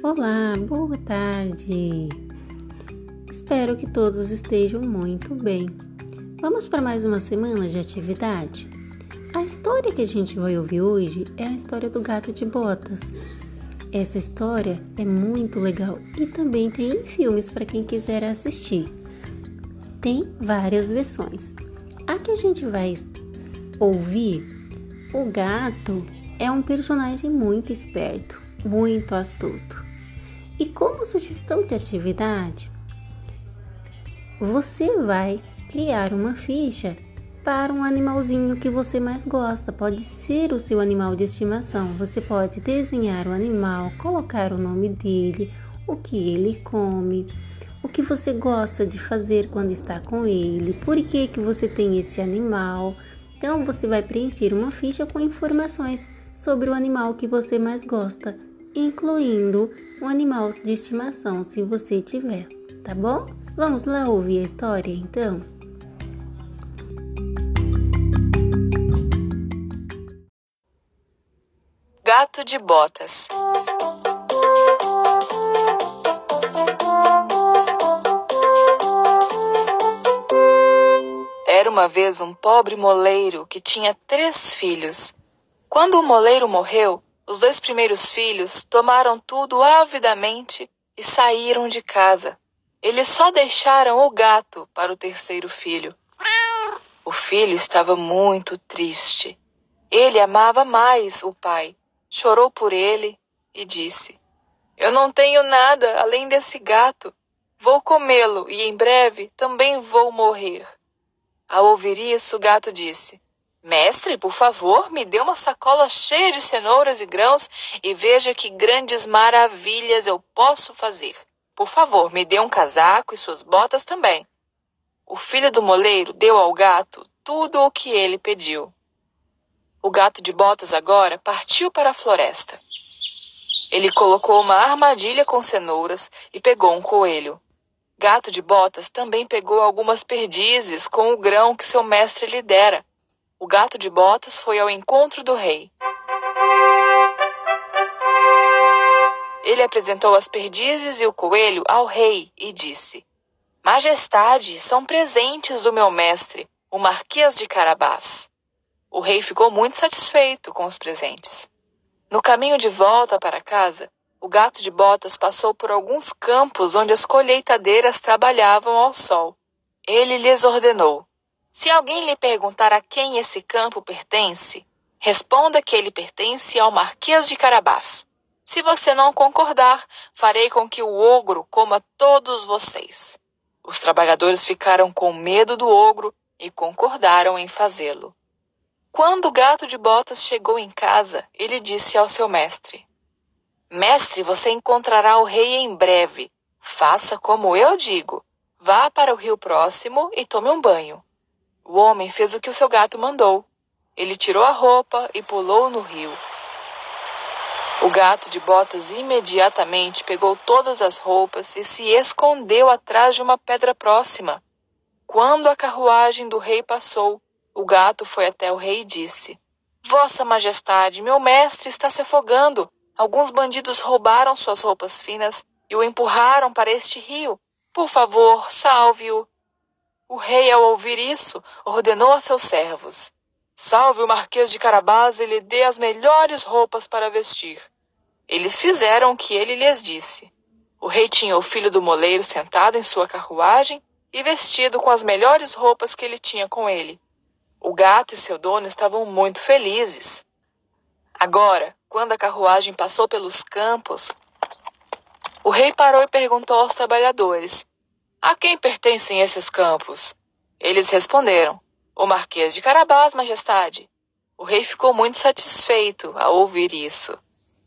Olá, boa tarde. Espero que todos estejam muito bem. Vamos para mais uma semana de atividade? A história que a gente vai ouvir hoje é a história do gato de botas. Essa história é muito legal e também tem filmes para quem quiser assistir. Tem várias versões. A que a gente vai ouvir, o gato é um personagem muito esperto, muito astuto. E como sugestão de atividade, você vai criar uma ficha para um animalzinho que você mais gosta. Pode ser o seu animal de estimação. Você pode desenhar o animal, colocar o nome dele, o que ele come, o que você gosta de fazer quando está com ele, por que que você tem esse animal. Então você vai preencher uma ficha com informações sobre o animal que você mais gosta, incluindo um animal de estimação, se você tiver, tá bom? Vamos lá ouvir a história então? Gato de Botas Era uma vez um pobre moleiro que tinha três filhos. Quando o moleiro morreu, os dois primeiros filhos tomaram tudo avidamente e saíram de casa. Eles só deixaram o gato para o terceiro filho. O filho estava muito triste. Ele amava mais o pai. Chorou por ele e disse: Eu não tenho nada além desse gato. Vou comê-lo e em breve também vou morrer. Ao ouvir isso, o gato disse: Mestre, por favor, me dê uma sacola cheia de cenouras e grãos e veja que grandes maravilhas eu posso fazer. Por favor, me dê um casaco e suas botas também. O filho do moleiro deu ao gato tudo o que ele pediu. O gato de botas agora partiu para a floresta. Ele colocou uma armadilha com cenouras e pegou um coelho. Gato de botas também pegou algumas perdizes com o grão que seu mestre lhe dera o gato de botas foi ao encontro do rei. Ele apresentou as perdizes e o coelho ao rei e disse: Majestade, são presentes do meu mestre, o Marquês de Carabás. O rei ficou muito satisfeito com os presentes. No caminho de volta para casa, o gato de botas passou por alguns campos onde as colheitadeiras trabalhavam ao sol. Ele lhes ordenou: se alguém lhe perguntar a quem esse campo pertence, responda que ele pertence ao Marquês de Carabás. Se você não concordar, farei com que o ogro coma todos vocês. Os trabalhadores ficaram com medo do ogro e concordaram em fazê-lo. Quando o gato de botas chegou em casa, ele disse ao seu mestre: Mestre, você encontrará o rei em breve. Faça como eu digo. Vá para o rio próximo e tome um banho. O homem fez o que o seu gato mandou. Ele tirou a roupa e pulou no rio. O gato de botas imediatamente pegou todas as roupas e se escondeu atrás de uma pedra próxima. Quando a carruagem do rei passou, o gato foi até o rei e disse: Vossa Majestade, meu mestre está se afogando. Alguns bandidos roubaram suas roupas finas e o empurraram para este rio. Por favor, salve-o. O rei, ao ouvir isso, ordenou a seus servos: Salve o Marquês de Carabás e lhe dê as melhores roupas para vestir. Eles fizeram o que ele lhes disse. O rei tinha o filho do moleiro sentado em sua carruagem e vestido com as melhores roupas que ele tinha com ele. O gato e seu dono estavam muito felizes. Agora, quando a carruagem passou pelos campos, o rei parou e perguntou aos trabalhadores a quem pertencem esses campos? Eles responderam: O Marquês de Carabás, Majestade. O rei ficou muito satisfeito ao ouvir isso.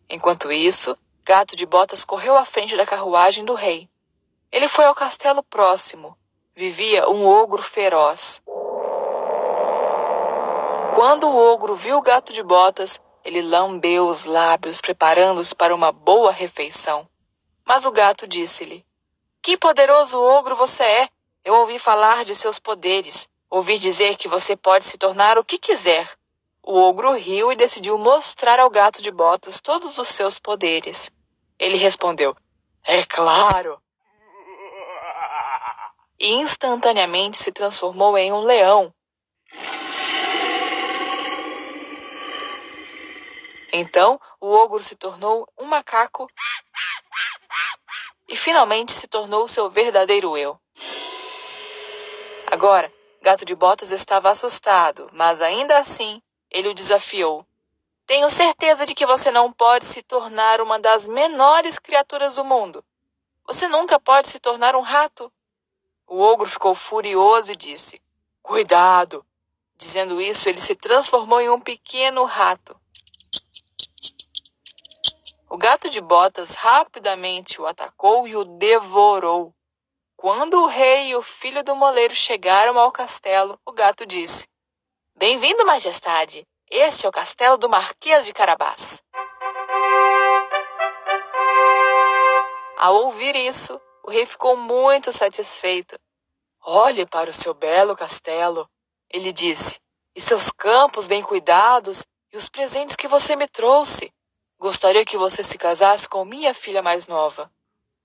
Enquanto isso, Gato de Botas correu à frente da carruagem do rei. Ele foi ao castelo próximo. Vivia um ogro feroz. Quando o ogro viu o gato de botas, ele lambeu os lábios, preparando-os para uma boa refeição. Mas o gato disse-lhe: que poderoso ogro você é! Eu ouvi falar de seus poderes. Ouvi dizer que você pode se tornar o que quiser. O ogro riu e decidiu mostrar ao gato de botas todos os seus poderes. Ele respondeu: É claro. E instantaneamente se transformou em um leão. Então o ogro se tornou um macaco e finalmente se tornou seu verdadeiro eu. Agora, Gato de Botas estava assustado, mas ainda assim ele o desafiou. Tenho certeza de que você não pode se tornar uma das menores criaturas do mundo. Você nunca pode se tornar um rato. O ogro ficou furioso e disse: Cuidado! Dizendo isso, ele se transformou em um pequeno rato. O gato de botas rapidamente o atacou e o devorou. Quando o rei e o filho do moleiro chegaram ao castelo, o gato disse: Bem-vindo, majestade. Este é o castelo do Marquês de Carabás. Ao ouvir isso, o rei ficou muito satisfeito. Olhe para o seu belo castelo, ele disse, e seus campos bem cuidados e os presentes que você me trouxe. Gostaria que você se casasse com minha filha mais nova.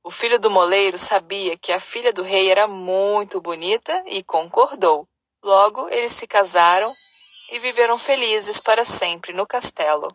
O filho do moleiro sabia que a filha do rei era muito bonita e concordou. Logo, eles se casaram e viveram felizes para sempre no castelo.